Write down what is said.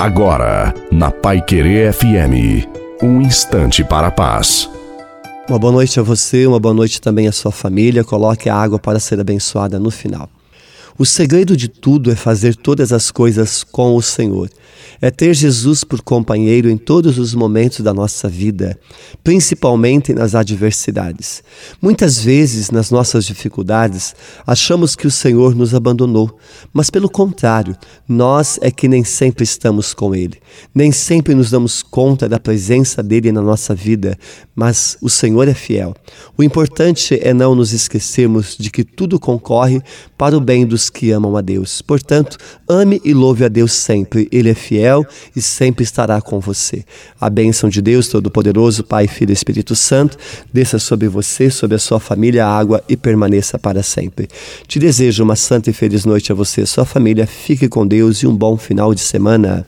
Agora, na Pai Querer FM, um instante para a paz. Uma boa noite a você, uma boa noite também à sua família. Coloque a água para ser abençoada no final. O segredo de tudo é fazer todas as coisas com o Senhor. É ter Jesus por companheiro em todos os momentos da nossa vida, principalmente nas adversidades. Muitas vezes, nas nossas dificuldades, achamos que o Senhor nos abandonou, mas pelo contrário, nós é que nem sempre estamos com Ele. Nem sempre nos damos conta da presença dele na nossa vida, mas o Senhor é fiel. O importante é não nos esquecermos de que tudo concorre para o bem dos que amam a Deus. Portanto, ame e louve a Deus sempre. Ele é fiel e sempre estará com você. A bênção de Deus Todo-Poderoso, Pai, Filho e Espírito Santo, desça sobre você, sobre a sua família, a água e permaneça para sempre. Te desejo uma santa e feliz noite a você e a sua família. Fique com Deus e um bom final de semana.